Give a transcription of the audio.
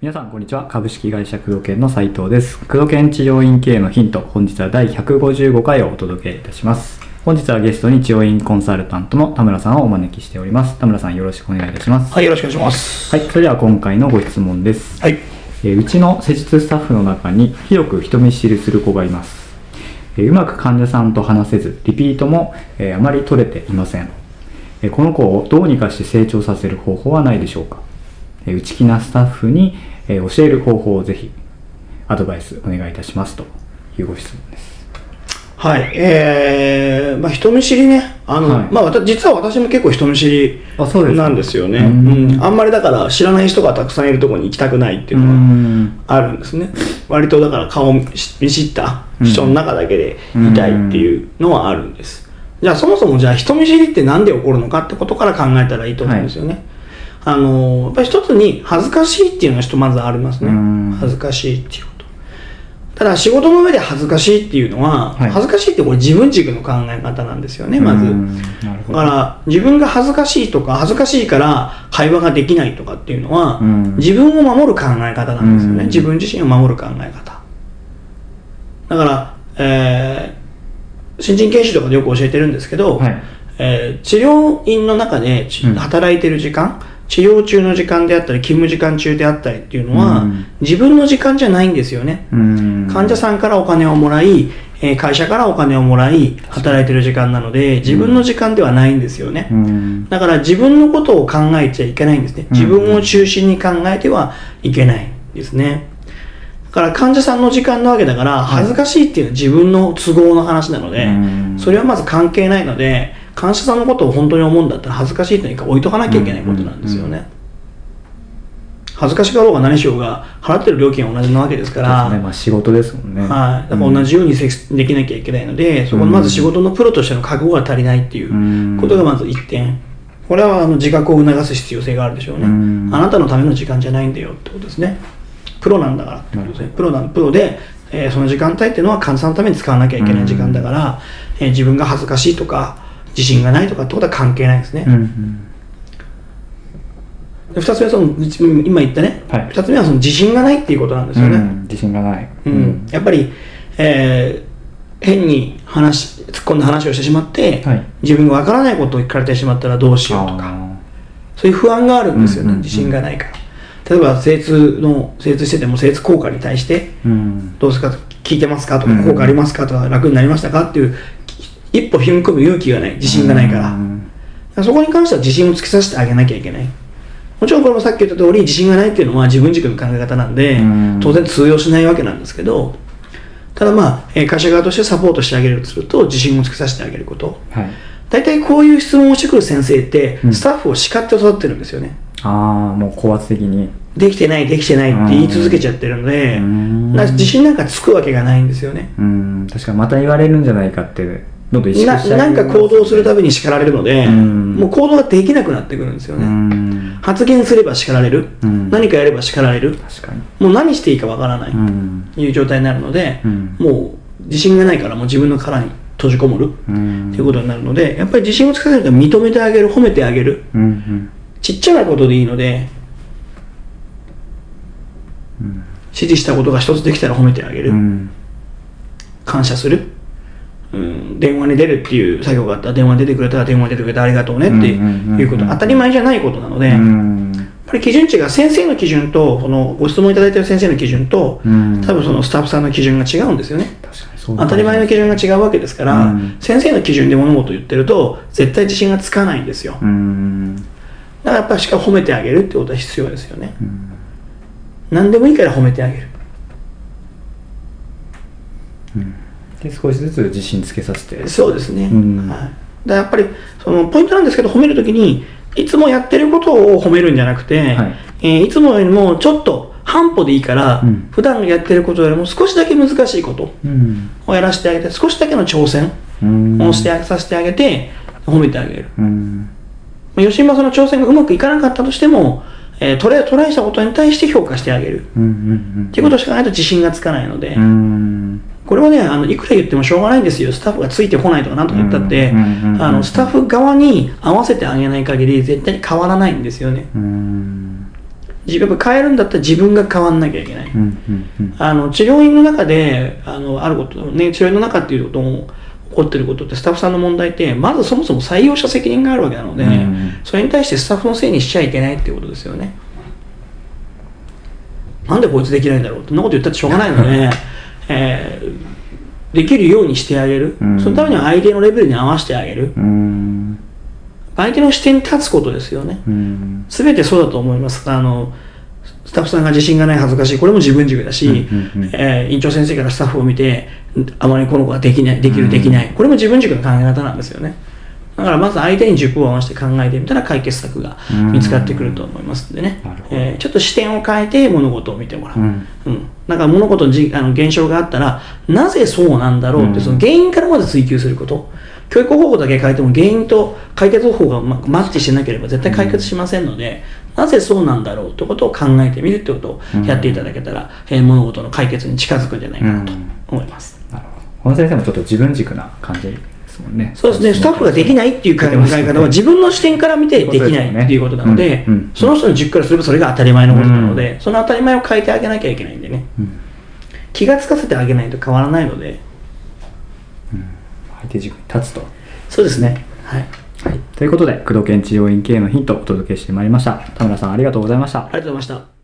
皆さんこんにちは。株式会社工藤研の斉藤です。工藤研治療院経営のヒント。本日は第155回をお届けいたします。本日はゲストに治療院コンサルタントの田村さんをお招きしております。田村さんよろしくお願いいたします。はい、よろしくお願いします。はいそれでは今回のご質問です、はい。えーうちの施術スタッフの中に広く人見知りする子がいます、えーうまく患者さんと話せずリピートも、えーあまり取れていません、えーこの子をどうにかして成長させる方法はないでしょうか、えー内気なスタッフに、えー教える方法をぜひアドバイスお願いいたしますというご質問ですはい。えー、まあ人見知りね。あの、はいまあ実は私も結構人見知りなんですよね。ううんん。あんまりだから知らない人がたくさんいるところに行きたくないっていううのはんあるんですね。割とだから顔を見知った人の中だけでいたいっていうのはあるんです。じゃあそもそもじゃあ人見知りってなんで起こるのかってことから考えたらいいと思うんですよね。あのやっぱり一つに恥ずかしいっていうのが一つまずありますねうん。恥ずかしいっていうこと。ただ仕事の上で恥ずかしいっていうのは、はい恥ずかしいってこれ自分軸の考え方なんですよね、まず。だから自分が恥ずかしいとか恥ずかしいから会話ができないとかっていうのは、うん自分を守る考え方なんですよね、うん自分自身を守る考え方だから、えー新人研修とかでよく教えてるんですけど、はい。えー治療院の中でちうん。働いてる時間、治療中の時間であったり勤務時間中であったりっていうのは、うん。自分の時間じゃないんですよね、うん。患者さんからお金をもらい、えー会社からお金をもらい働いてる時間なので自分の時間ではないんですよね、うん。だから自分のことを考えちゃいけないんですね。自分を中心に考えてはいけないんですね。だから患者さんの時間なわけだから恥ずかしいっていうのは自分の都合の話なので、うん。それはまず関係ないので患者さんのことを本当に思うんだったら恥ずかしいというか置いとかなきゃいけないことなんですよね、恥ずかしかろうが何しようが払ってる料金は同じなわけですから、ね。まあ、仕事ですもんね。はい、だから同じようにせできなきゃいけないので、そこのまず仕事のプロとしての覚悟が足りないっていうことがまず一点、これはあの自覚を促す必要性があるでしょうね、うん。あなたのための時間じゃないんだよってことですね、プロなんだから。ってことでプロなプロで、えーその時間帯っていうのは患者さんのために使わなきゃいけない時間だから、えー自分が恥ずかしいとか、自信がないとかってことは関係ないですね。うんうん。で二つ目はその、今言ったね、はい。二つ目はその自信がないっていうことなんですよね。うん。自信がない、うん、やっぱり、えー変に話突っ込んだ話をしてしまって、はい。自分がわからないことを聞かれてしまったらどうしようとか。あそういう不安があるんですよね、うんうんうん。自信がないから例えば精通の精通してても精通効果に対してどうですか？聞いてますか？とか、うん。効果ありますか？とか楽になりましたか？っていう一歩踏み込む勇気がない。自信がないから、うん。そこに関しては自信をつけさせてあげなきゃいけない。もちろんこれもさっき言った通り自信がないっていうのは自分軸の考え方なんで、うん。当然通用しないわけなんですけどただまあ、えー会社側としてサポートしてあげるとすると自信をつけさせてあげること。はい。大体こういう質問をしてくる先生って、うん。スタッフを叱って育ってるんですよねああもう高圧的に。できてないできてないって言い続けちゃってるので、うん。自信なんかつくわけがないんですよね。うん。確かにまた言われるんじゃないかってどんどん意識なしちゃいなんか行動するたびに叱られるので、うん。もう行動ができなくなってくるんですようね、ん。発言すれば叱られる、うん。何かやれば叱られる。確かに。もう何していいかわからない、うん。いう状態になるので、うん。もう自信がないからもう自分の殻に閉じこもる。うん。ということになるのでやっぱり自信をつけさせると認めてあげる褒めてあげる。うんうんちっちゃなことでいいのでうん。指示したことが一つできたら褒めてあげる、うん。感謝する、うん、電話に出るっていう作業があった。ら電話に出てくれたら電話に出てくれてありがとうねっていうこと。当たり前じゃないことなので、うやっんぱり基準値が先生の基準とそのご質問いただいている先生の基準と、うん。多分そのスタッフさんの基準が違うんですよね。当たり前の基準が違うわけですから、うん。先生の基準で物事を言ってると絶対自信がつかないんですよ。うんだからやっぱりしっかり褒めてあげるってことは必要ですよね。うん。何でもいいから褒めてあげる。で少しずつ自信つけさせて。そうですね、うん。はい、だやっぱりそのポイントなんですけど褒めるときにいつもやってることを褒めるんじゃなくて、はい。えーいつもよりもちょっと半歩でいいから、うん。普段やってることよりも少しだけ難しいことうん。をやらせてあげて少しだけの挑戦うん。をしてあげさせてあげて褒めてあげる、うんまあ吉島その挑戦がうまくいかなかったとしても、えートライトライしたことに対して評価してあげる。うんうんっていうことしかないと自信がつかないので、うん。これはねあのいくら言ってもしょうがないんですよ。スタッフがついてこないとかなんとか言ったって、あのスタッフ側に合わせてあげない限り絶対に変わらないんですよね。自分が変えるんだったら自分が変わんなきゃいけない、あの治療院の中であのあることね治療院の中っていうことも起こってることってスタッフさんの問題ってまずそもそも採用者責任があるわけなので、うん。それに対してスタッフのせいにしちゃいけないっていうことですよね。なんでこいつできないんだろう？そんなこと言ったってしょうがないので、えーできるようにしてあげる、うん。そのためには相手のレベルに合わせてあげる。うーん。相手の視点に立つことですよね。うん。全てそうだと思います。あのスタッフさんが自信がない恥ずかしい。これも自分軸だし、うんうんうん。えー院長先生からスタッフを見てあまりこの子ができないできうんるできない、これも自分軸の考え方なんですよね。だからまず相手に軸を合わせて考えてみたら解決策が見つかってくると思いますんでね。えーちょっと視点を変えて物事を見てもらう、うん。うん、だから物事のじあの現象があったらなぜそうなんだろうって、うん。その原因からまず追求すること。教育方法だけ変えても原因と解決方法がまマッチしてなければ絶対解決しませんので、なぜそうなんだろうってことを考えてみるってことをやっていただけたら、えー物事の解決に近づくんじゃないかなと思います、なるほど。この先生もちょっと自分軸な感じですもんね。そうですね、スタッフができないっていう考え方は自分の視点から見てできないっていうことなのでうん。うん、その人の軸からすればそれが当たり前のことなので、その当たり前を変えてあげなきゃいけないんでね。うん。気がつかせてあげないと変わらないので。相手軸に立つと。そうですね。はいということで工藤県治療院経営のヒントをお届けしてまいりました。田村さんありがとうございました。ありがとうございました。